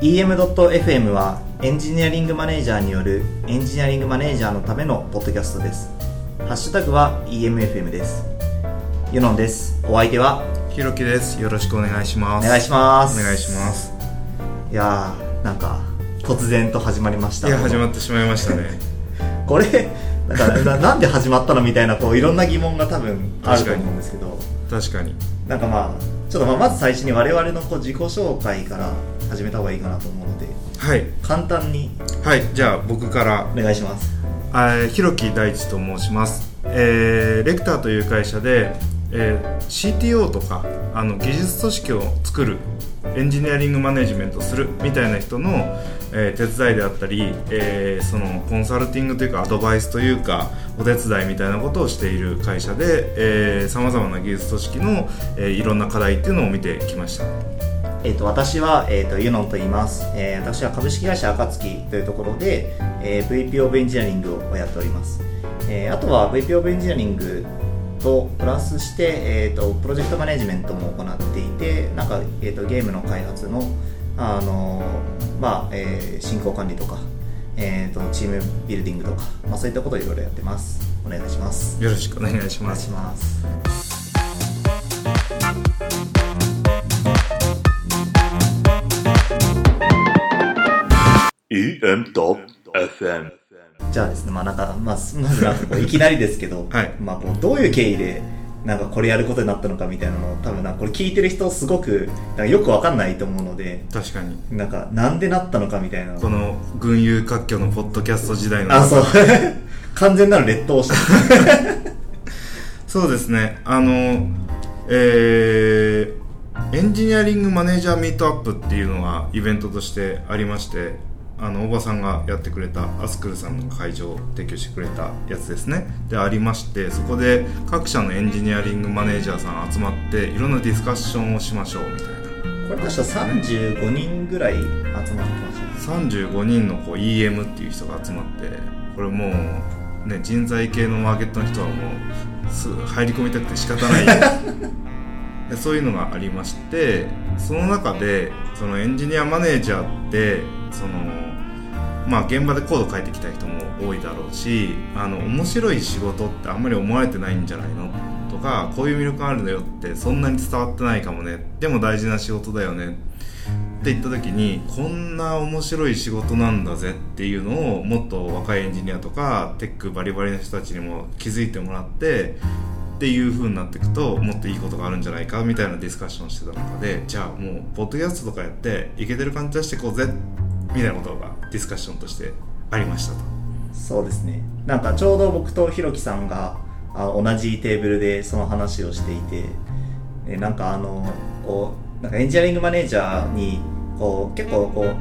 EM.FM はエンジニアリングマネージャーによるエンジニアリングマネージャーのためのポッドキャストです。ハッシュタグは EMFM です。ユノンです。お相手はひろきです。よろしくお願いします。お願いします。お願いします。いやーなんか突然と始まりました。いや始まってしまいましたね。これなんかな なんで始まったのみたいなこういろんな疑問が多分あると思うんですけど。確かに。なんかまあちょっとまあまず最初に我々のこう自己紹介から始めた方がいいかなと思うのではい。簡単にはいじゃあ僕から。お願いします。あひろき大地と申します、えーレクターという会社で、えー CTO とかあの技術組織を作るエンジニアリングマネジメントするみたいな人の、えー手伝いであったり、えーそのコンサルティングというかアドバイスというかお手伝いみたいなことをしている会社でさまざまな技術組織の、えーいろんな課題っていうのを見てきました。えー、と私は、えー、とユノンと言います、えー私は株式会社暁というところで、えー VP オブエンジニアリングをやっております、えーあとは VP オブエンジニアリングとプラスして、えー、とプロジェクトマネジメントも行っていてなんか、えー、とゲームの開発の、あのまあえー進行管理とか、えー、とチームビルディングとか、まあ、そういったことをいろいろやってます。お願いします。よろしくお願いしお願いします。じゃあですね、まあなんか、まあ、まずないきなりですけど、はい。まあこうどういう経緯で、なんかこれやることになったのかみたいなのを、多分なこれ聞いてる人すごく、なんかよくわかんないと思うので、確かになんかなんでなったのかみたいなのこの群雄割拠のポッドキャスト時代のあ、そう。完全なる劣等者。そうですねあのえーエンジニアリングマネージャーミートアップっていうのがイベントとしてありましてあの大場さんがやってくれたアスクルさんの会場を提供してくれたやつですね。でありましてそこで各社のエンジニアリングマネージャーさん集まっていろんなディスカッションをしましょうみたいな。これ確か35人ぐらい集まってましたね。35人のこう EM っていう人が集まってこれもうね人材系のマーケットの人はもうすぐ入り込みたくて仕方ない。でそういうのがありましてその中でそのエンジニアマネージャーってそのまあ現場でコード書いてきた人も多いだろうしあの面白い仕事ってあんまり思われてないんじゃないの？とかこういう魅力あるんだよってそんなに伝わってないかもね。でも大事な仕事だよね。って言った時にこんな面白い仕事なんだぜっていうのをもっと若いエンジニアとかテックバリバリの人たちにも気づいてもらってっていう風になっていくともっといいことがあるんじゃないかみたいなディスカッションしてた中でじゃあもうポッドキャストとかやっていけてる感じ出していこうぜみたいなことがディスカッションとしてありましたとそうですね。なんかちょうど僕とひろきさんがあ同じテーブルでその話をしていて、えなんかあの、こう、なんかエンジニアリングマネージャーに、こう、結構こ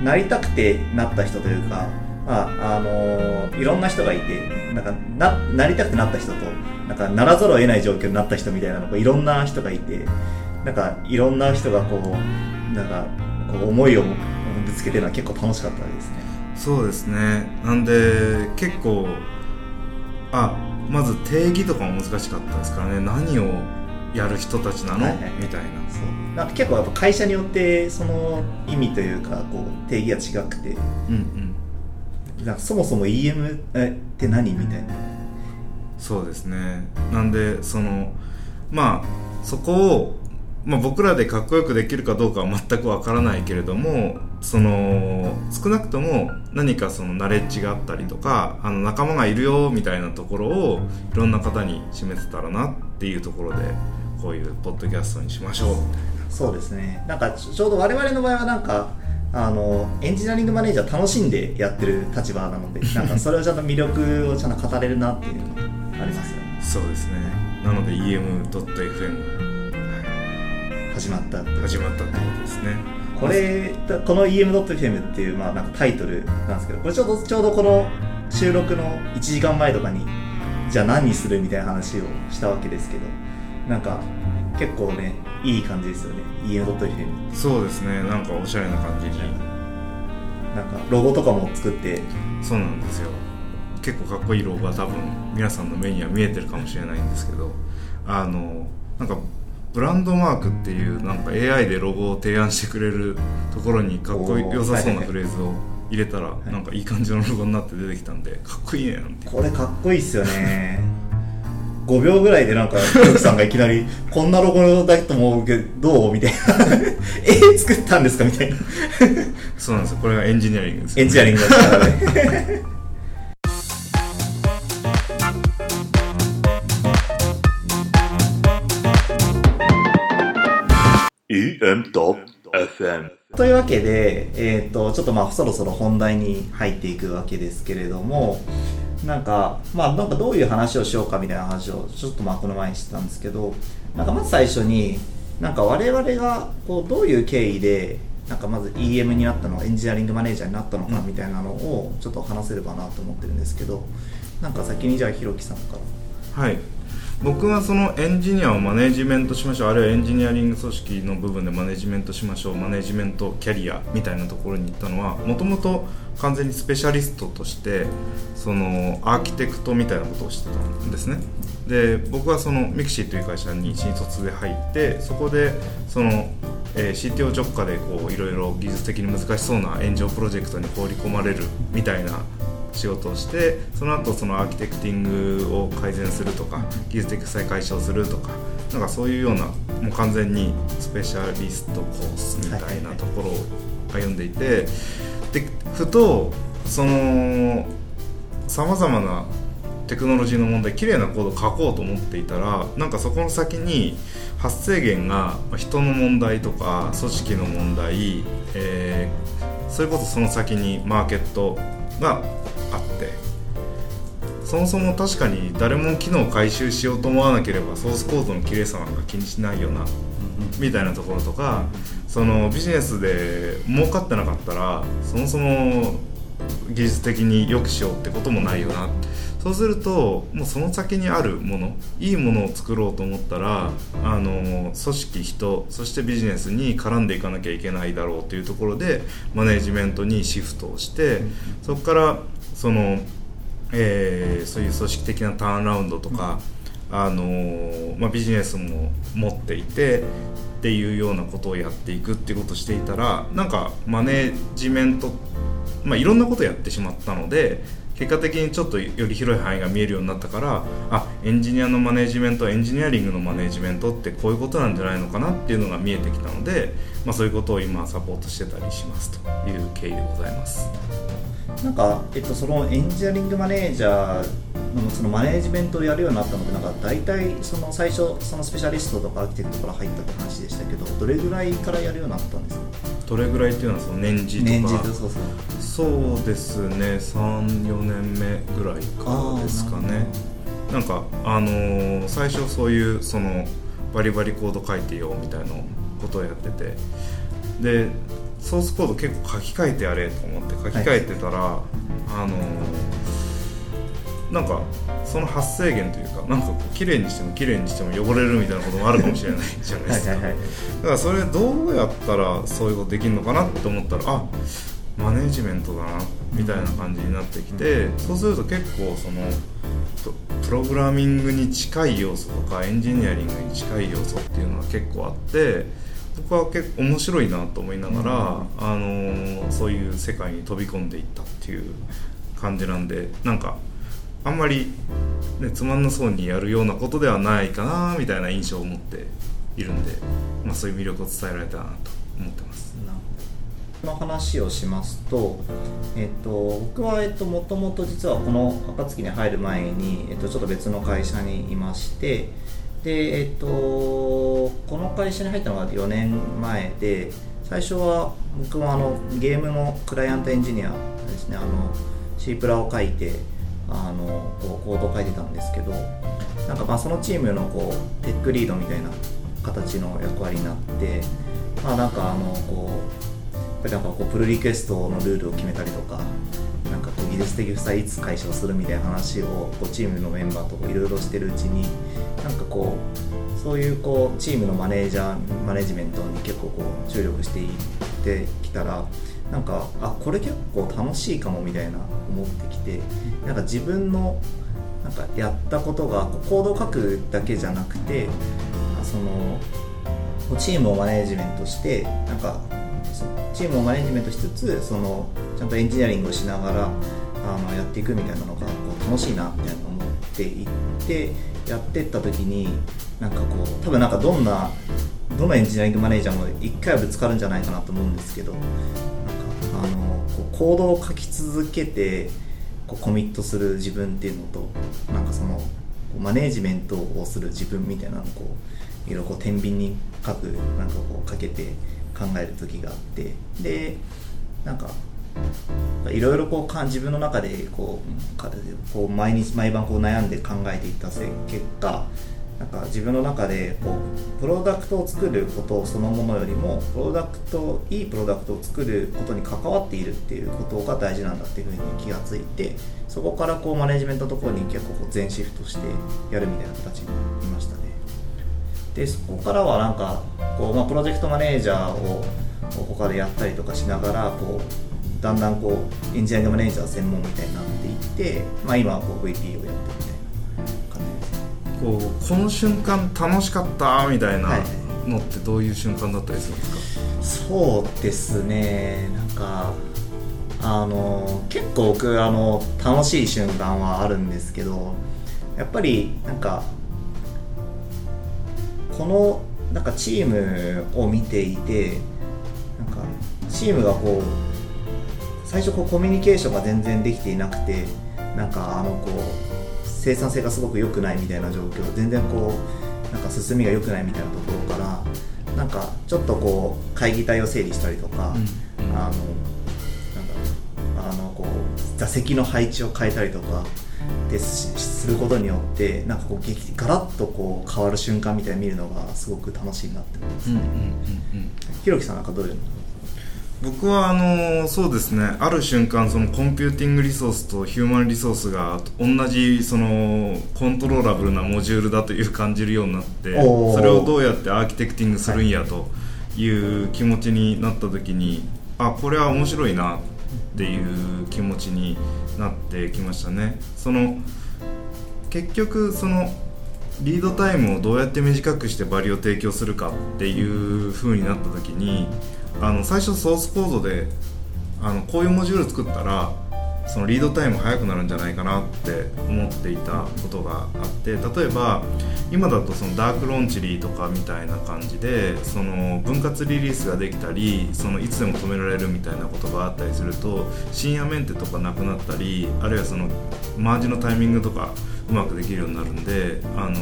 う、なりたくてなった人というか、まあ、あのいろんな人がいて、なんか、な、なりたくてなった人と、なんか、ならざるを得ない状況になった人みたいなの、こういろんな人がいて、なんか、いろんな人がこう、なんか、こう思いをぶつけてるのは結構楽しかったですね。そうですね。なんで結構あまず定義とかも難しかったですからね。何をやる人たちなの、はいはいみたいな。そう。なんか結構やっぱ会社によってその意味というかこう定義が違くて。うんうん。なんかそもそも EM えって何みたいな。そうですね。なんでそのまあそこを、まあ、僕らでかっこよくできるかどうかは全くわからないけれどもその少なくとも何かそのナレッジがあったりとかあの仲間がいるよみたいなところをいろんな方に示せたらなっていうところでこういうポッドキャストにしましょう。そうですね。なんかちょうど我々の場合はなんかあのエンジニアリングマネージャー楽しんでやってる立場なので なんかそれをちゃんと魅力をちゃんと語れるなっていうのがありますよね。そうですね。なので EM.FM 始まったって。始まったってことですね。これこの EM.FM っていう、まあ、なんかタイトルなんですけどこれちょうどちょうどこの収録の1時間前とかにじゃあ何にするみたいな話をしたわけですけどなんか結構ねいい感じですよね。EM.FM そうですね。なんかおしゃれな感じに。なんかロゴとかも作って。そうなんですよ。結構かっこいいロゴが多分皆さんの目には見えてるかもしれないんですけどあのなんかブランドマークっていうなんか AI でロゴを提案してくれるところにかっこよさそうなフレーズを入れたらなんかいい感じのロゴになって出てきたんでかっこいいねなんて。これかっこいいっすよね。5秒ぐらいでなんかひろきさんがいきなり「こんなロゴだと思うけどどう?」みたいな「え作ったんですか?」みたいな。そうなんですよ。これがエンジニアリングです、エンジニアリングだったらね EM.FM というわけで、えー、とちょっとまあそろそろ本題に入っていくわけですけれどもなんかまあなんかどういう話をしようかみたいな話をちょっとまあこの前にしてたんですけどなんかまず最初になんか我々がこうどういう経緯でなんかまず EM になったのかエンジニアリングマネージャーになったのかみたいなのをちょっと話せればなと思ってるんですけどなんか先にじゃあひろきさんから。はい僕はそのエンジニアをマネジメントしましょう。あるいはエンジニアリング組織の部分でマネジメントしましょう。マネジメントキャリアみたいなところに行ったのはもともと完全にスペシャリストとしてそのアーキテクトみたいなことをしてたんですね。で僕はそのミクシーという会社に新卒で入ってそこでその、えー CTO 直下でこういろいろ技術的に難しそうな炎上プロジェクトに放り込まれるみたいな仕事をしてその後その architecting を改善するとか技術的負債解消するとかなんかそういうようなもう完全にスペシャリストコースみたいなところを歩んでいてでふとそのさまざまなテクノロジーの問題綺麗なコードを書こうと思っていたらなんかそこの先に発生源が人の問題とか組織の問題、えーそれこそその先にマーケットがあって。そもそも確かに誰も機能を回収しようと思わなければソースコードの綺麗さなんか気にしないよなみたいなところとかそのビジネスで儲かってなかったらそもそも技術的に良くしようってこともないよな。そうするともうその先にあるものいいものを作ろうと思ったらあの組織人そしてビジネスに絡んでいかなきゃいけないだろうというところでマネジメントにシフトをしてそこからその、えーそういう組織的なターンラウンドとか、あのまあ、ビジネスも持っていてっていうようなことをやっていくっていうことをしていたらなんかマネジメント、まあ、いろんなことをやってしまったので結果的にちょっとより広い範囲が見えるようになったからあエンジニアのマネジメントエンジニアリングのマネジメントってこういうことなんじゃないのかなっていうのが見えてきたので、まあ、そういうことを今サポートしてたりしますという経緯でございます。なんか、えっと、そのエンジニアリングマネージャーのそのマネジメントをやるようになったのってなんか大体その最初そのスペシャリストとかアーキテクトから入ったって話でしたけどどれぐらいからやるようになったんですか？どれぐらいっていうのはその年次とか。年次でそうそうそう。ですね。34年目ぐらいからですかね。なんかあのー最初そういうそのバリバリコード書いてよみたいなことをやってて。でソースコード結構書き換えてやれと思って書き換えてたら、あのーなんかその発生源というかなんかこう綺麗にしても綺麗にしても汚れるみたいなこともあるかもしれないじゃないですか。はいはいはい。だからそれどうやったらそういうことできるのかなって思ったらあマネジメントだなみたいな感じになってきてそうすると結構そのププログラミングに近い要素とかエンジニアリングに近い要素っていうのは結構あって僕は結構面白いなと思いながら、あのそういう世界に飛び込んでいったっていう感じなんでなんかあんまり、ね、つまんなそうにやるようなことではないかなみたいな印象を持っているんで、まあ、そういう魅力を伝えられたらなと思ってます。この話をしますと、えっと、僕は、えっと、もともと実はこの暁に入る前に、えっと、ちょっと別の会社にいましてで、えっと、この会社に入ったのが4年前で最初は僕もあのゲームのクライアントエンジニアですね。あの C プラを書いてあのこうコードを書いてたんですけどなんかまあそのチームのこうテックリードみたいな形の役割になってまあなんかあのこうやっぱりなんかこうプルリクエストのルールを決めたりとかなんかこう技術的負債いつ解消するみたいな話をこうチームのメンバーといろいろしてるうちになんかこうそういうこうチームのマネージャーマネジメントに結構こう注力していってきたらなんかあこれ結構楽しいかもみたいな思ってきてなんか自分のなんかやったことがこうコードを書くだけじゃなくてあそのチームをマネジメントしてなんかそチームをマネジメントしつつそのちゃんとエンジニアリングをしながらあのやっていくみたいなのがこう楽しいなみたいな思っていってやってった時になんかこう多分なんかどんなどのエンジニアリングマネージャーも一回はぶつかるんじゃないかなと思うんですけどなんかあのこうコードを書き続けてこうコミットする自分っていうのとなんかそのこうマネージメントをする自分みたいなのをこういろいろこう天秤に書くなんかこうかけて考える時があってでなんかいろいろこうか自分の中でこうこう毎日毎晩こう悩んで考えていったせ結果なんか自分の中でこうプロダクトを作ることそのものよりもプロダクトいいプロダクトを作ることに関わっているっていうことが大事なんだっていうふうに気がついてそこからこうマネジメントのところに結構こう全シフトしてやるみたいな形になりましたね。でそこからはなんかこう、まあ、プロジェクトマネージャーを他でやったりとかしながらこうだんだんこうエンジニアリングマネージャー専門みたいになっていって、まあ、今はこう VP をやってるみたいな感じです。ねこうこの瞬間楽しかったみたいなはい。のってどういう瞬間だったりするんですか、そうですね。なんかあの結構僕あの楽しい瞬間はあるんですけどやっぱりなんかこのなんかチームを見ていてなんかチームがこう最初こうコミュニケーションが全然できていなくてなんかあのこう生産性がすごく良くないみたいな状況全然こうなんか進みが良くないみたいなところからなんかちょっとこう会議体を整理したりとか、うん。うんあのなんだろうあのこう座席の配置を変えたりとかですすることによってなんかこう激ガラッとこう変わる瞬間みたいに見るのがすごく楽しいなって思います、うんうんうんうん。ひろきさんなんかどういうの？僕はあのそうですねある瞬間そのコンピューティングリソースとヒューマンリソースが同じその controllable なモジュールだという感じるようになってそれをどうやって architecting するんやという気持ちになった時にあこれは面白いなっていう気持ちになってきましたね。その結局そのリードタイムをどうやって短くしてバリを提供するかっていう風になった時にあの最初ソースコードであのこういうモジュール作ったらそのリードタイム速くなるんじゃないかなって思っていたことがあって例えば今だとそのダークロンチリーとかみたいな感じでその分割リリースができたりそのいつでも止められるみたいなことがあったりすると深夜メンテとかなくなったりあるいはそのマージのタイミングとかうまくできるようになるんであの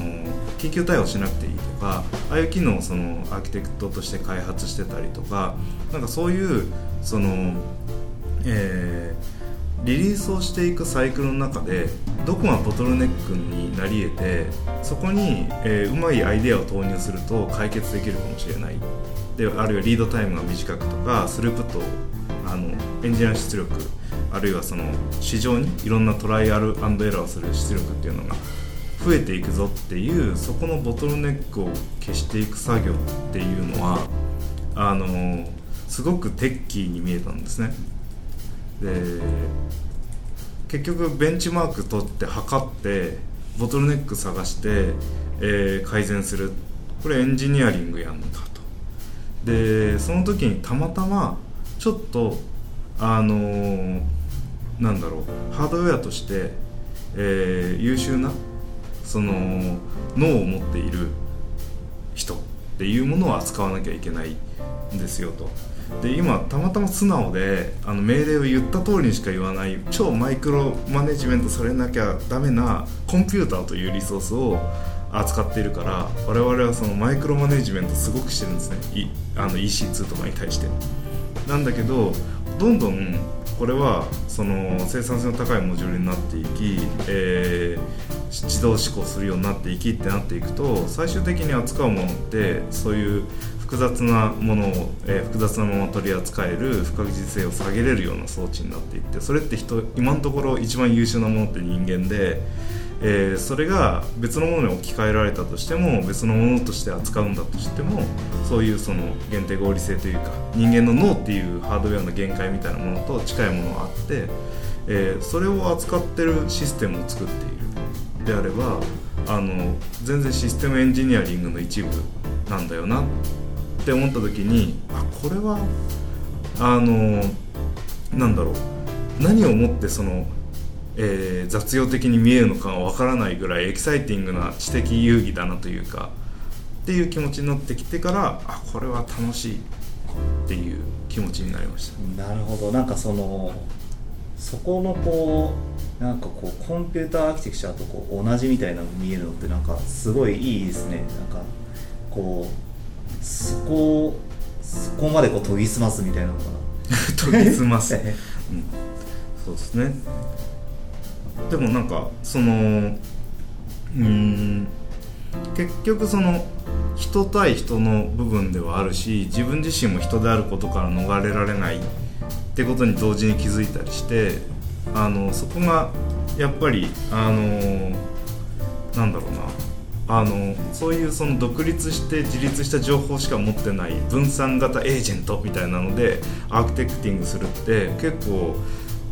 緊急対応しなくていかああいう機能をそのアーキテクトとして開発してたりとかなんかそういうその、えーリリースをしていくサイクルの中でどこがボトルネックになり得てそこに、えーうまいアイデアを投入すると解決できるかもしれない。であるいはリードタイムが短くとかスループットあのエンジニア出力あるいはその市場にいろんなトライアルエラーをする出力っていうのが増えていくぞっていうそこのボトルネックを消していく作業っていうのはあのすごくテッキーに見えたんですね。で結局ベンチマーク取って測ってボトルネック探して、えー改善する。これエンジニアリングやんかと。でその時にたまたまちょっとあのーなんだろうハードウェアとして、えー優秀なその脳を持っている人っていうものを扱わなきゃいけないんですよと。で今たまたま素直であの命令を言った通りにしか言わない超マイクロマネジメントされなきゃダメなコンピューターというリソースを扱っているから我々はそのマイクロマネジメントすごくしてるんですね。いあの EC2 とかに対して。なんだけどどんどんこれはその生産性の高いモジュールになっていき、えー自動思考するようになっていきってなっていくと最終的に扱うものってそういう複雑なものを、えー複雑なまま取り扱える不確実性を下げれるような装置になっていってそれって人今のところ一番優秀なものって人間で、えーそれが別のものに置き換えられたとしても別のものとして扱うんだとしてもそういうその限定合理性というか人間の脳っていうハードウェアの限界みたいなものと近いものがあって、えーそれを扱ってるシステムを作っている。であればあの全然システムエンジニアリングの一部なんだよなって思った時にあこれはあのなんだろう何をもってその、えー雑用的に見えるのかわからないぐらいエキサイティングな知的遊戯だなというかっていう気持ちになってきてからあこれは楽しいっていう気持ちになりました。なるほど。なんかそのそこのこうなんかこうコンピューターアーキテクチャとこう同じみたいなの見えるのってなんかすごいいいですね。なんかこうそこそこまでこう研ぎ澄ますみたいなのかな。研ぎ澄ます、うん、そうですね。でもなんかそのうん結局その人対人の部分ではあるし自分自身も人であることから逃れられないってことに同時に気づいたりしてあのそこがやっぱりあのなんだろうな。あのそういうその独立して自立した情報しか持ってない分散型エージェントみたいなのでアーキテクティングするって結構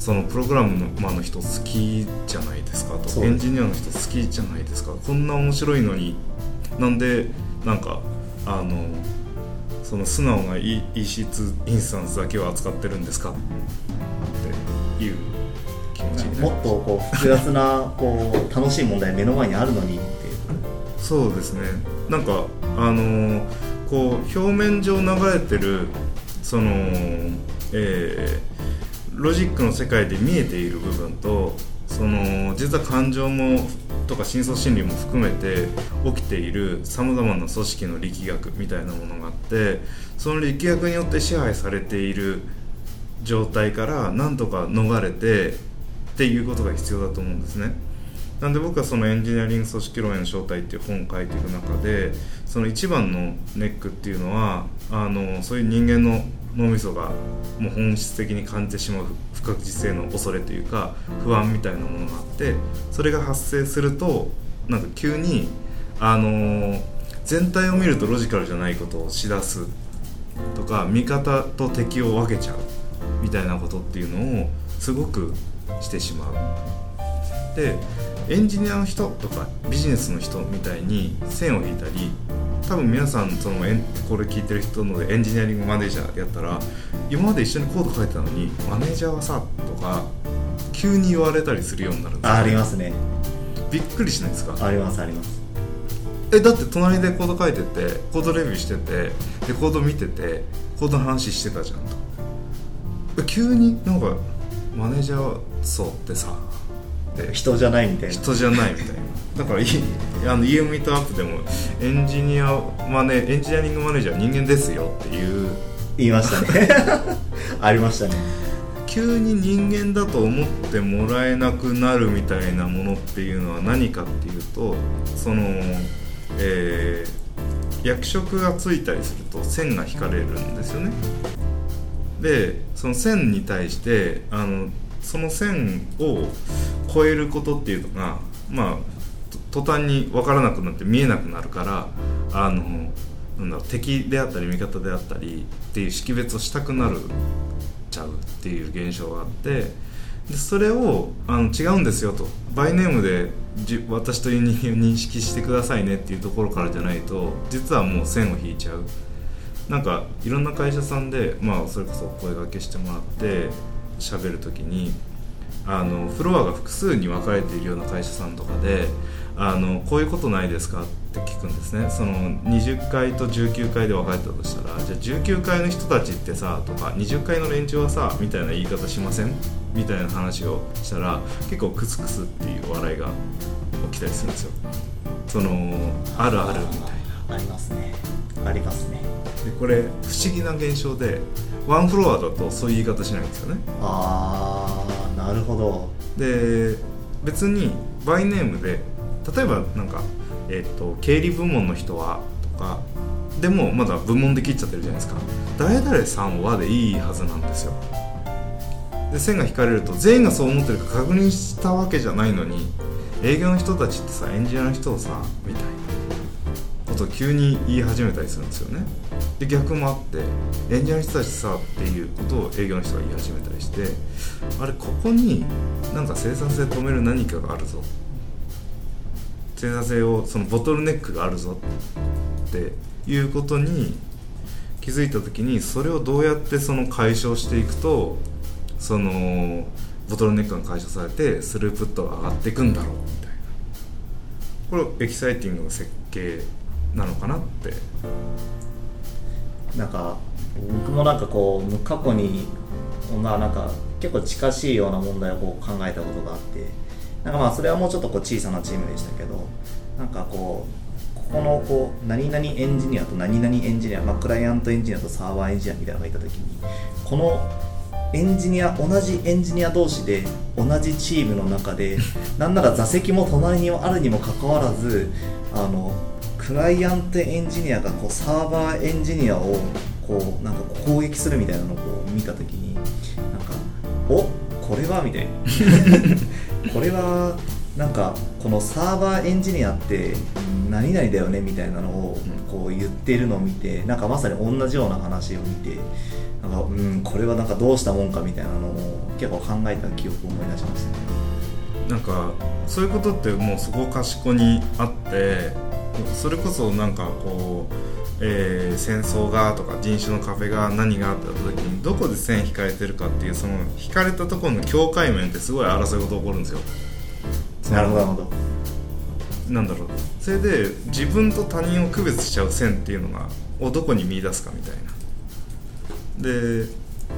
そのプログラムマーの人好きじゃないですかと。エンジニアの人好きじゃないですか。こんな面白いのに。なんでなんかあのその素直な E- EC2 インスタンスだけを扱ってるんですかっていうもっとこう複雑なこう楽しい問題目の前にあるのにっていう。そうですね。なんかあのーこう表面上流れてるそのえーロジックの世界で見えている部分とその実は感情もとか深層心理も含めて起きているさまざまな組織の力学みたいなものがあってその力学によって支配されている状態からなんとか逃れてっていうことが必要だと思うんですね。なんで僕はそのエンジニアリング組織論への正体っていう本を書いていく中でその一番のネックっていうのはあのそういう人間の脳みそがもう本質的に感じてしまう不確実性の恐れというか不安みたいなものがあってそれが発生するとなんか急にあの全体を見るとロジカルじゃないことをしだすとか味方と敵を分けちゃうみたいなことっていうのをすごくしてしまう。でエンジニアの人とかビジネスの人みたいに線を引いたり多分皆さんそのこれ聞いてる人のでエンジニアリングマネージャーやったら今まで一緒にコード書いてたのにマネージャーはさとか急に言われたりするようになるんですよあありますね。びっくりしないですか？ありますあります。えだって隣でコード書いててコードレビューしててでコード見ててコードの話してたじゃんと。え急になんかマネージャーそうってさ人じゃないみたいな。人じゃないみたいな。だからいあの EM ミートアップでもエンジニアマネエンジニアリングマネージャーは人間ですよっていう。言いましたね。ありましたね。急に人間だと思ってもらえなくなるみたいなものっていうのは何かっていうとその、えー役職がついたりすると線が引かれるんですよねでその線に対してあのその線を超えることっていうのがまあ途端に分からなくなって見えなくなるからあのなんだろう敵であったり味方であったりっていう識別をしたくなるちゃうっていう現象があってでそれをあの違うんですよと。バイネームでじ私という人間を認識してくださいねっていうところからじゃないと実はもう線を引いちゃう。なんかいろんな会社さんで、まあ、それこそ声掛けしてもらって喋る時にあのフロアが複数に分かれているような会社さんとかであのこういうことないですかって聞くんですね。その20階と19階で分かれたとしたらじゃあ19階の人たちってさとか20階の連中はさみたいな言い方しません？みたいな話をしたら結構クスクスっていう笑いが起きたりするんですよ。そのあるあるみたいな。ありますね。ありますね。でこれ不思議な現象でワンフロアだとそういう言い方しないんですよね。ああなるほど。で別にバイネームで例えばなんか、えっと経理部門の人はとかでもまだ部門で切っちゃってるじゃないですか。誰々さんはでいいはずなんですよ。で線が引かれると全員がそう思ってるか確認したわけじゃないのに営業の人たちってさエンジニアの人をさみたいなこと急に言い始めたりするんですよね。で逆もあってエンジニアの人たちさっていうことを営業の人が言い始めたりしてあれここになんか生産性止める何かがあるぞ。生産性をそのボトルネックがあるぞ。っていうことに気づいた時にそれをどうやってその解消していくとそのボトルネックが解消されてスループットが上がっていくんだろう。みたいな。これエキサイティングの設計なのかなって。なんか僕もなんかこう過去にまあなんか結構近しいような問題をこう考えたことがあってなんかまあそれはもうちょっとこう小さなチームでしたけどなんかこうここのこう何々エンジニアと何々エンジニア、まあ、クライアントエンジニアとサーバーエンジニアみたいなのがいた時にこのエンジニア同じエンジニア同士で同じチームの中でなんなら座席も隣にあるにもかかわらずあのクライアントエンジニアがこうサーバーエンジニアをこうなんか攻撃するみたいなのをこう見た時になんかおこれはみたいな。これはなんかこのサーバーエンジニアって何々だよねみたいなのをこう言ってるのを見てなんかまさに同じような話を見てなんかうんこれはなんかどうしたもんかみたいなのを結構考えた記憶を思い出しましたね。なんかそういうことってもうそこかしこにあってそれこそなんかこう、えー戦争がとか人種の壁が何があった時にどこで線引かれてるかっていうその引かれたところの境界面ってすごい争い事起こるんですよ。なるほど。なるほどなんだろう。それで自分と他人を区別しちゃう線っていうのがをどこに見出すかみたいな。で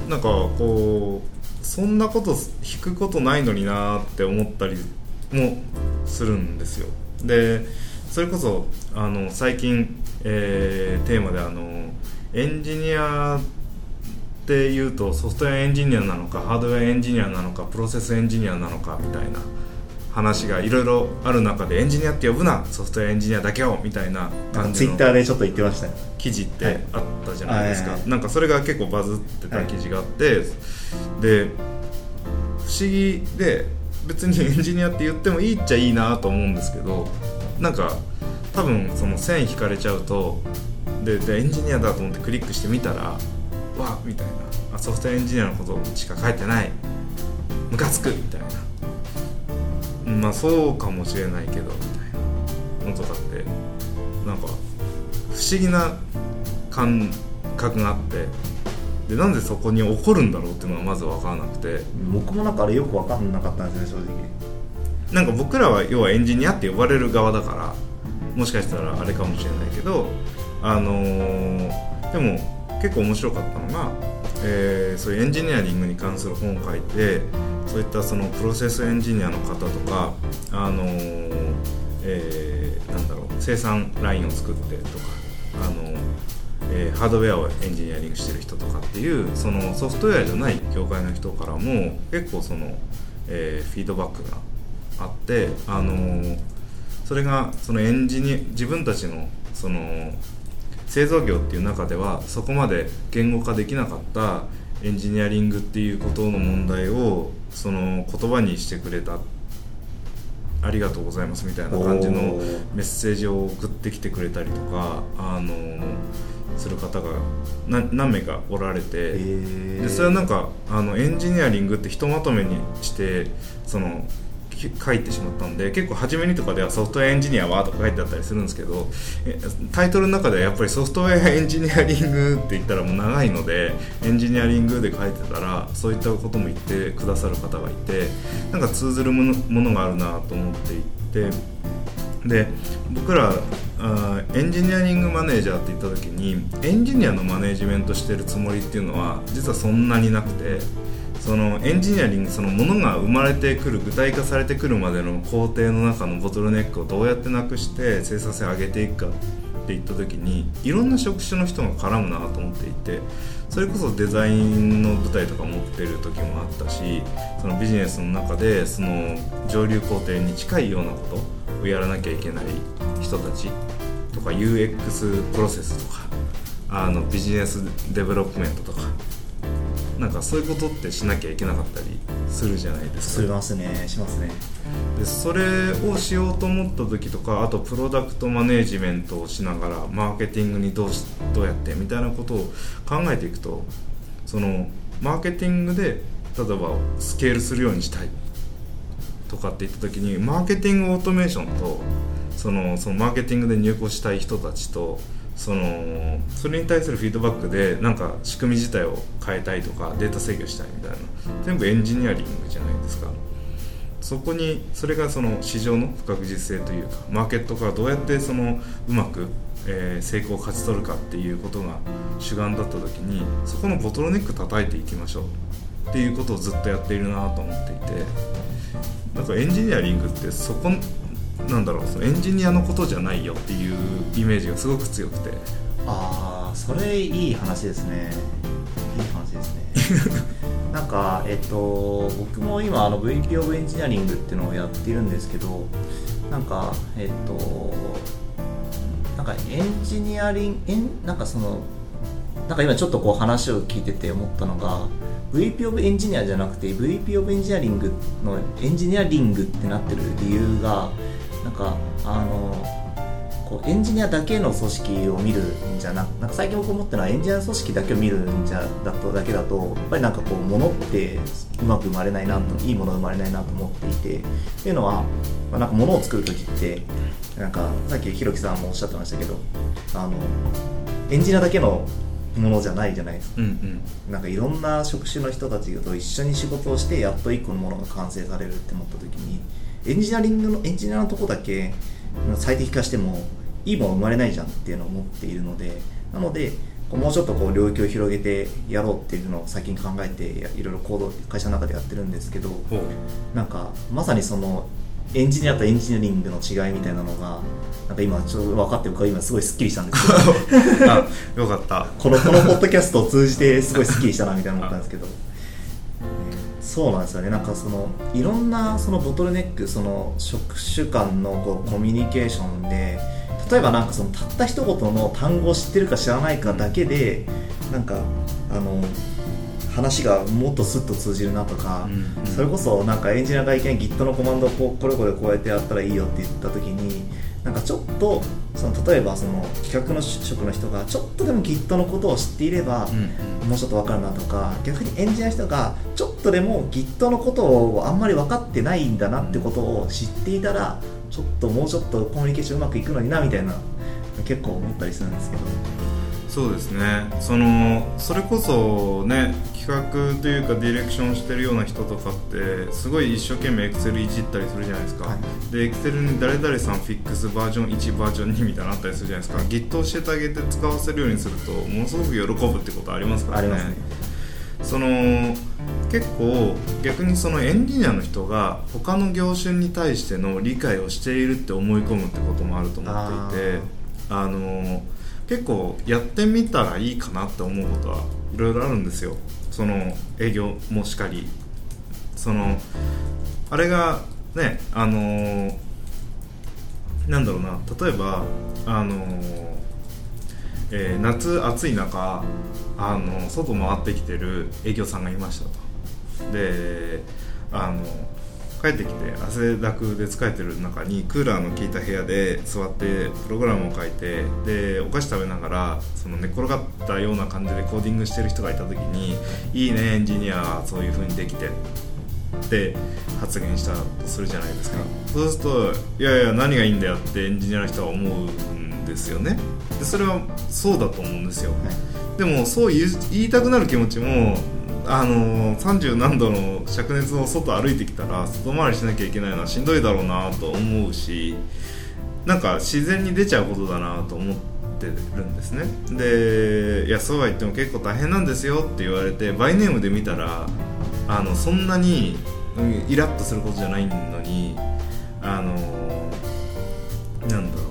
なんかこうそんなこと引くことないのになーって思ったりもするんですよ。でそれこそあの最近、えーテーマであのエンジニアっていうとソフトウェアエンジニアなのかハードウェアエンジニアなのかプロセスエンジニアなのかみたいな話がいろいろある中でエンジニアって呼ぶなソフトウェアエンジニアだけをみたいな感じのツイッターでちょっと言ってましたね。記事ってあったじゃないですか、はいはいはい。なんかそれが結構バズってた記事があって、で不思議で別にエンジニアって言ってもいいっちゃいいなと思うんですけどなんか多分その線引かれちゃうとででエンジニアだと思ってクリックしてみたらわみたいな。あソフトエンジニアのことしか書いてない。ムカつくみたいな。まあそうかもしれないけどみたいな。のとかってなんか不思議な感覚があって。でなんでそこに起こるんだろうっていうのがまず分からなくて。僕もなんかあれよく分かんなかったんですね正直。なんか僕らは要はエンジニアって呼ばれる側だからもしかしたらあれかもしれないけどあのーでも結構面白かったのが、えーそういうエンジニアリングに関する本を書いてそういったそのプロセスエンジニアの方とかあのーえーなんだろう生産ラインを作ってとかあのえーハードウェアをエンジニアリングしてる人とかっていうそのソフトウェアじゃない業界の人からも結構その、えーフィードバックがあって、あのーそれがそのエンジニア自分たちのその製造業っていう中ではそこまで言語化できなかったエンジニアリングっていうことの問題をその言葉にしてくれた。ありがとうございますみたいな感じのメッセージを送ってきてくれたりとかあのする方がな何名かおられて、えでそれはなんかあのエンジニアリングってひとまとめにしてそのき書いてしまったんで結構初めにとかではソフトウェアエンジニアはとか書いてあったりするんですけどタイトルの中ではやっぱりソフトウェアエンジニアリングって言ったらもう長いのでエンジニアリングで書いてたらそういったことも言ってくださる方がいてなんか通ずるものがあるなと思っていてで僕らあエンジニアリングマネージャーって言った時にエンジニアのマネージメントしてるつもりっていうのは実はそんなになくてそのエンジニアリングそのものが生まれてくる具体化されてくるまでの工程の中のボトルネックをどうやってなくして生産性を上げていくかっていった時にいろんな職種の人が絡むなと思っていてそれこそデザインの舞台とか持ってる時もあったしそのビジネスの中でその上流工程に近いようなことをやらなきゃいけない人たちとか UX プロセスとかあの business development とかなんかそういうことってしなきゃいけなかったりするじゃないですか。しますね。しますね。でそれをしようと思った時とかあとプロダクトマネージメントをしながらマーケティングにどうしどうやってみたいなことを考えていくとそのマーケティングで例えばスケールするようにしたいとかって言った時にマーケティングオートメーションとそのそのマーケティングで入庫したい人たちとそのそれに対するフィードバックでなんか仕組み自体を変えたいとかデータ制御したいみたいな全部エンジニアリングじゃないですか。そこにそれがその市場の不確実性というかマーケットがどうやってそのうまく、えー成功を勝ち取るかっていうことが主眼だった時にそこのボトルネック叩いていきましょう。っていうことをずっとやっているなと思っていて。なんかエンジニアリングってそこなんだろうそのエンジニアのことじゃないよっていうイメージがすごく強くて。ああそれいい話ですね。いい話ですね。なんかえっと僕も今あの VP of エンジニアリングっていうのをやっているんですけどなんかえっとなんかエンジニアリングなんかそのなんか今ちょっとこう話を聞いてて思ったのが VP of エンジニアじゃなくて VP of エンジニアリングのエンジニアリングってなってる理由がなんかあのこうエンジニアだけの組織を見るんじゃなくなんか最近僕思ったのはエンジニアの組織だけを見るんじゃだとだけだとやっぱりなんかこう物ってうまく生まれないなといいものが生まれないなと思っていてっていうのは、まあ、なんか物を作る時ってなんかさっきひろきさんもおっしゃってましたけどあのエンジニアだけのものじゃないじゃないですか。うんうん。なんかいろんな職種の人たちと一緒に仕事をしてやっと一個のものが完成されるって思った時にエンジニアリングのエンジニアのとこだけ最適化してもいいもの生まれないじゃんっていうのを思っているのでなのでもうちょっとこう領域を広げてやろうっていうのを最近考えてやいろいろ行動会社の中でやってるんですけどなんかまさにそのエンジニアとエンジニアリングの違いみたいなのがなんか今ちょっと分かって僕は今すごいスッキリしたんですけど。あよかった。このこのポッドキャストを通じてすごいスッキリしたなみたいな思ったんですけど、ね そうなんですよね。なんかそのいろんなそのボトルネックその職種間のこうコミュニケーションで例えばなんかそのたった一言の単語を知ってるか知らないかだけでなんかあの話がもっとスッと通じるなとか、うんうん。それこそなんかエンジニアがいきなり Git のコマンドをこうこれこれこうやってやったらいいよって言った時になんかちょっとその例えばその企画の職の人がちょっとでも Git のことを知っていれば、うん。もうちょっと分かるなとか逆にエンジニアの人がちょっとでも Git のことをあんまり分かってないんだなってことを知っていたらちょっともうちょっとコミュニケーションうまくいくのになみたいな結構思ったりするんですけど。そうですね。そのそれこそね企画というかディレクションしてるような人とかってすごい一生懸命エクセルいじったりするじゃないですか、はい。でエクセルに誰々さんフィックスバージョン1バージョン2みたいなのあったりするじゃないですか。Git を教えてあげて使わせるようにするとものすごく喜ぶってことありますからね。ね。その結構逆にそのエンジニアの人が他の業種に対しての理解をしているって思い込むってこともあると思っていてあの結構やってみたらいいかなって思うことはいろいろあるんですよその営業もしかりそのあれがねあのなんだろうな例えばあのえー夏暑い中あの外回ってきてる営業さんがいましたと。であの帰ってきて汗だくで疲れてる中にクーラーの効いた部屋で座ってプログラムを書いてでお菓子食べながらその寝転がったような感じでコーディングしてる人がいた時に「いいねエンジニアそういう風にできて」って発言したとするじゃないですか。そうすると「いやいや何がいいんだよ」ってエンジニアの人は思うんですよね。でそれはそうだと思うんですよ。でもそう言いたくなる気持ちもあの30何度の灼熱の外歩いてきたら外回りしなきゃいけないのはしんどいだろうなと思うしなんか自然に出ちゃうことだなと思ってるんですね。でいやそうは言っても結構大変なんですよって言われてバイネームで見たらあのそんなにイラッとすることじゃないのにあのなんだろ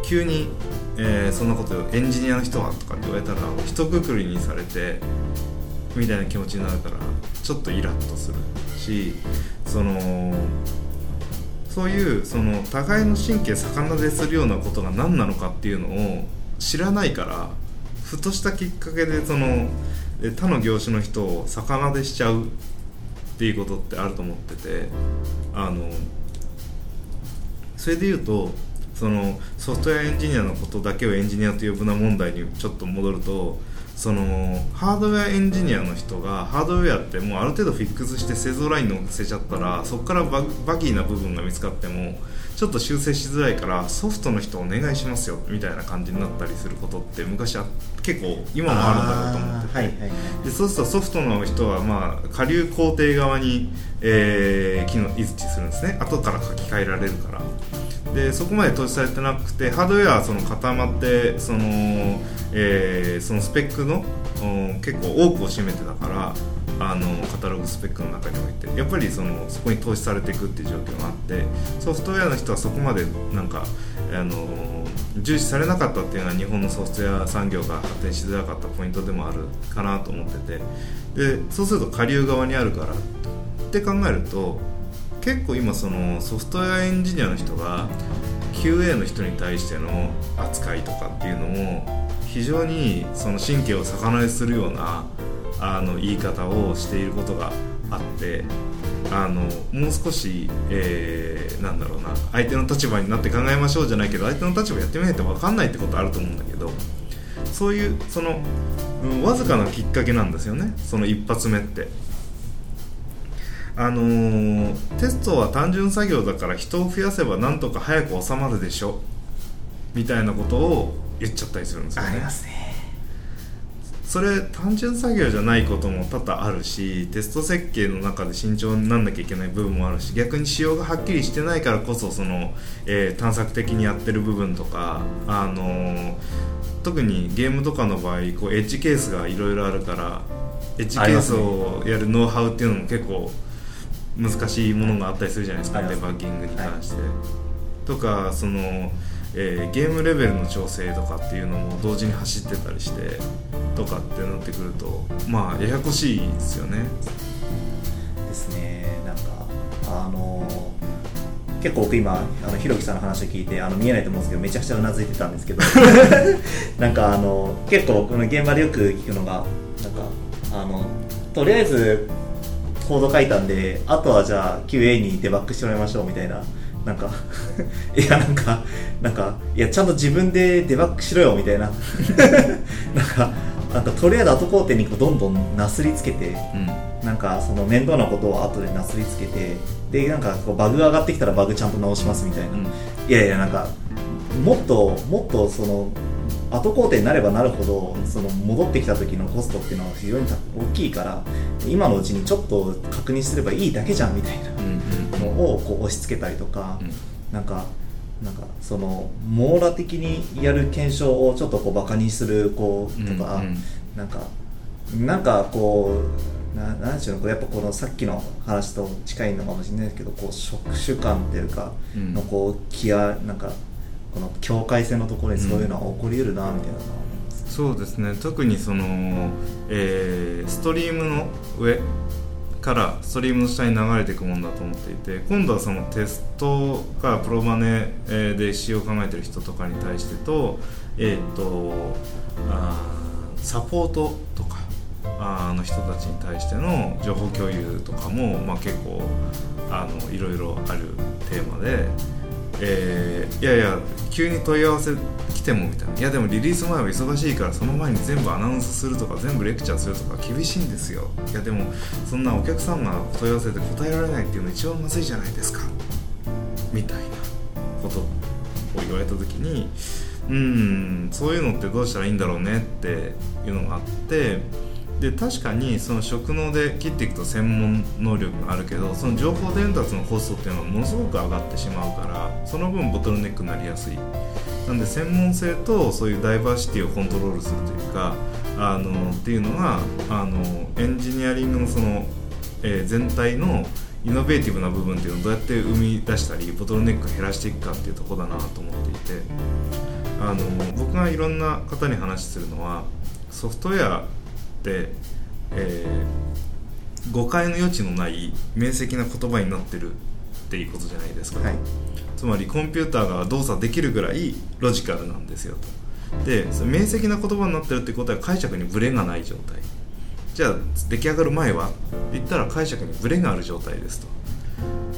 う急に、えーそんなことエンジニアの人はとかって言われたら一括りにされてみたいな気持ちになるからちょっとイラッとするしそのそういうその互いの神経逆なでするようなことが何なのかっていうのを知らないからふとしたきっかけでその他の業種の人を逆なでしちゃうっていうことってあると思っててあのそれで言うとそのソフトウェアエンジニアのことだけをエンジニアと呼ぶな問題にちょっと戻るとそのハードウェアエンジニアの人がハードウェアってもうある程度フィックスして製造ラインに乗せちゃったらそこからババギーな部分が見つかってもちょっと修正しづらいからソフトの人お願いしますよみたいな感じになったりすることって昔は結構今もあるんだろうと思ってて、はいはいはい、でそうするとソフトの人はまあ下流工程側に、えー、機能位置するんですね。後から書き換えられるから。でそこまで投資されてなくてハードウェアはその固まってその、えー、そのスペックの結構多くを占めてたからあのカタログスペックの中においてやっぱりそのそこに投資されていくっていう状況があってソフトウェアの人はそこまでなんかあの重視されなかったっていうのは日本のソフトウェア産業が発展しづらかったポイントでもあるかなと思っててでそうすると下流側にあるからって考えると結構今そのソフトウェアエンジニアの人が QA の人に対しての扱いとかっていうのも非常にその神経を逆なでするようなあの言い方をしていることがあってあのもう少し、えー、なんだろうな相手の立場になって考えましょうじゃないけど相手の立場やってみないと分かんないってことあると思うんだけどそういうその、うん、わずかなきっかけなんですよねその一発目って。あのー、テストは単純作業だから人を増やせばなんとか早く収まるでしょみたいなことを言っちゃったりするんですよね。ありますね。それ単純作業じゃないことも多々あるしテスト設計の中で慎重になんなきゃいけない部分もあるし逆に仕様がはっきりしてないからこそその、えー、探索的にやってる部分とか、あのー、特にゲームとかの場合こうエッジケースがいろいろあるからエッジケースをやるノウハウっていうのも結構難しいものがあったりするじゃないですかデバッギングに関して。はい、とかそのえー、ゲームレベルの調整とかっていうのも同時に走ってたりしてとかってなってくるとまあややこしいですよね。ですねなんかあのー、結構僕今あのひろきさんの話を聞いてあの見えないと思うんですけどめちゃくちゃうなずいてたんですけど なんかあの結構この現場でよく聞くのがなんかあのとりあえずコード書いたんであとはじゃあ QA にデバッグしてもらいましょうみたいななんか いやなんかなんかいやちゃんと自分でデバッグしろよみたいな なんかなんかとりあえず後工程にどんどんなすりつけて、うん、なんかその面倒なことを後でなすりつけてでなんかこうバグが上がってきたらバグちゃんと直しますみたいな、うん、いやいやなんかもっともっとその後工程になればなるほどその戻ってきた時のコストっていうのは非常に大きいから今のうちにちょっと確認すればいいだけじゃんみたいなのをこう押し付けたりとか、うん、なんかなんかその網羅的にやる検証をちょっとこうバカにするこうとか、うんうん、なんかなんかこうななんていうのやっぱこのさっきの話と近いのかもしれないですけどこう職種感っていうかのこう気やなんかこの境界線のところにそういうのは起こりうるなみたいなのは。思います、そうですね。特にその、えー、ストリームの上からストリームの下に流れていくものだと思っていて今度はそのテストかプロマネで使用を考えてる人とかに対してと,、えーと、あサポートとかあの人たちに対しての情報共有とかも、まあ、結構あのいろいろあるテーマで。えー、いやいや急に問い合わせ来てもみたいな。いやでもリリース前は忙しいからその前に全部アナウンスするとか全部レクチャーするとか厳しいんですよ。いやでもそんなお客さんが問い合わせて答えられないっていうの一番まずいじゃないですか。みたいなことを言われた時にうんそういうのってどうしたらいいんだろうねっていうのがあってで確かにその職能で切っていくと専門能力があるけどその情報伝達のコストっていうのはものすごく上がってしまうからその分ボトルネックになりやすい。なんで専門性とそういうダイバーシティをコントロールするというかあのっていうのがあのエンジニアリングのその、えー、全体のイノベーティブな部分っていうのをどうやって生み出したりボトルネックを減らしていくかっていうとこだなと思っていて。あの僕がいろんな方に話するのはソフトウェア、えー、誤解の余地のない明晰な言葉になってるっていうことじゃないですか、はい、つまりコンピューターが動作できるぐらいロジカルなんですよと。で明晰な言葉になってるってことは解釈にブレがない状態。じゃあ出来上がる前は言ったら解釈にブレがある状態ですと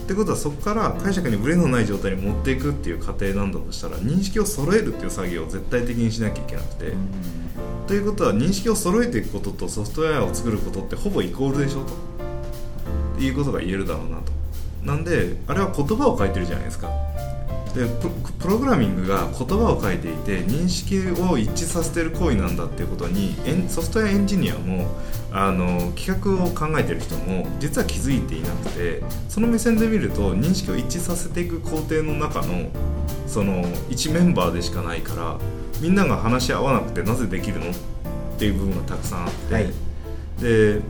ってことはそこから解釈にブレのない状態に持っていくっていう過程なんだとしたら認識を揃えるっていう作業を絶対的にしなきゃいけなくて、ということは認識を揃えていくこととソフトウェアを作ることってほぼイコールでしょと。いうことが言えるだろうなと。なんであれは言葉を書いてるじゃないですか。でププログラミングが言葉を書いていて認識を一致させてる行為なんだっていうことにエンソフトウェアエンジニアもあの企画を考えてる人も実は気づいていなくてその目線で見ると認識を一致させていく工程の中のその1メンバーでしかないからみんなが話し合わなくてなぜできるのっていう部分がたくさんあって、はい。で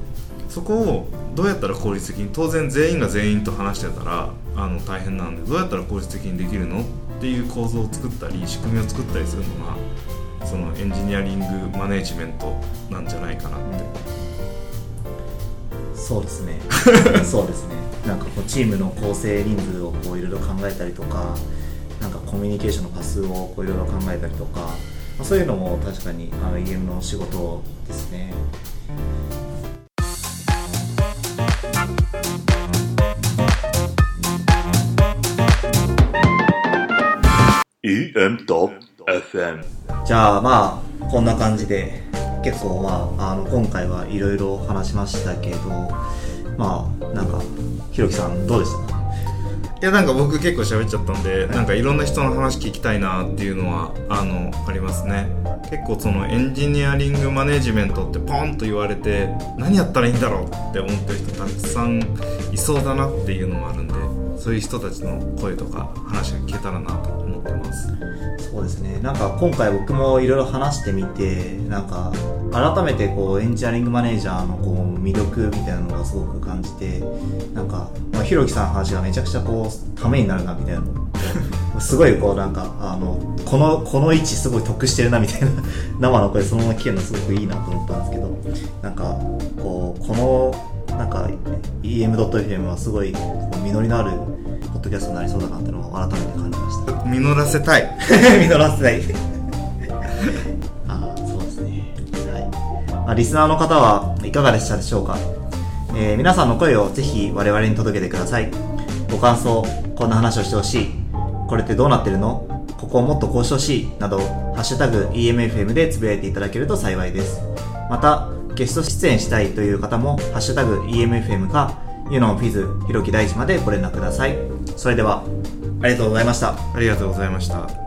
そこをどうやったら効率的に当然全員が全員と話してたらあの大変なんでどうやったら効率的にできるのっていう構造を作ったり仕組みを作ったりするのがそのエンジニアリングマネジメントなんじゃないかなって、そうですね。そうですね。なんかこうチームの構成人数をこういろいろ考えたりとかなんかコミュニケーションのパスをこういろいろ考えたりとか、まあ、そういうのも確かにあの EM の仕事ですね EM.FM じゃあまあこんな感じで結構まああの今回はいろいろ話しましたけどまあなんかひろきさんどうでした？かいやなんか僕結構喋っちゃったんで、なんかいろんな人の話聞きたいなっていうのはあのありますね。結構そのエンジニアリングマネジメントってポンと言われて何やったらいいんだろうって思ってる人たくさんいそうだなっていうのもあるんでそういう人たちの声とか話が聞けたらなと思ってますですね。なんか今回僕もいろいろ話してみてなんか改めてこうエンジニアリングマネージャーのこう魅力みたいなのがすごく感じてなんか、まあ、ひろきさんの話がめちゃくちゃこうためになるなみたいな。すごいこうなんかあのこのこの位置すごい得してるなみたいな 生の声そのまま聞けるのすごくいいなと思ったんですけどなんかこうこのなんか EM.FM はすごい実りのあるポッドキャストになりそうだなっていうのを改めて感じました。実らせたい。実らせない。ああそうですね。はい、まあ、リスナーの方はいかがでしたでしょうか、えー皆さんの声をぜひ我々に届けてください。ご感想こんな話をしてほしい。これってどうなってるの？ここをもっとこうしてほしいなどハッシュタグ EMFM でつぶやいていただけると幸いです。またゲスト出演したいという方もハッシュタグ EMFM かユノンフィズひろき大地までご連絡ください。それではありがとうございました。ありがとうございました。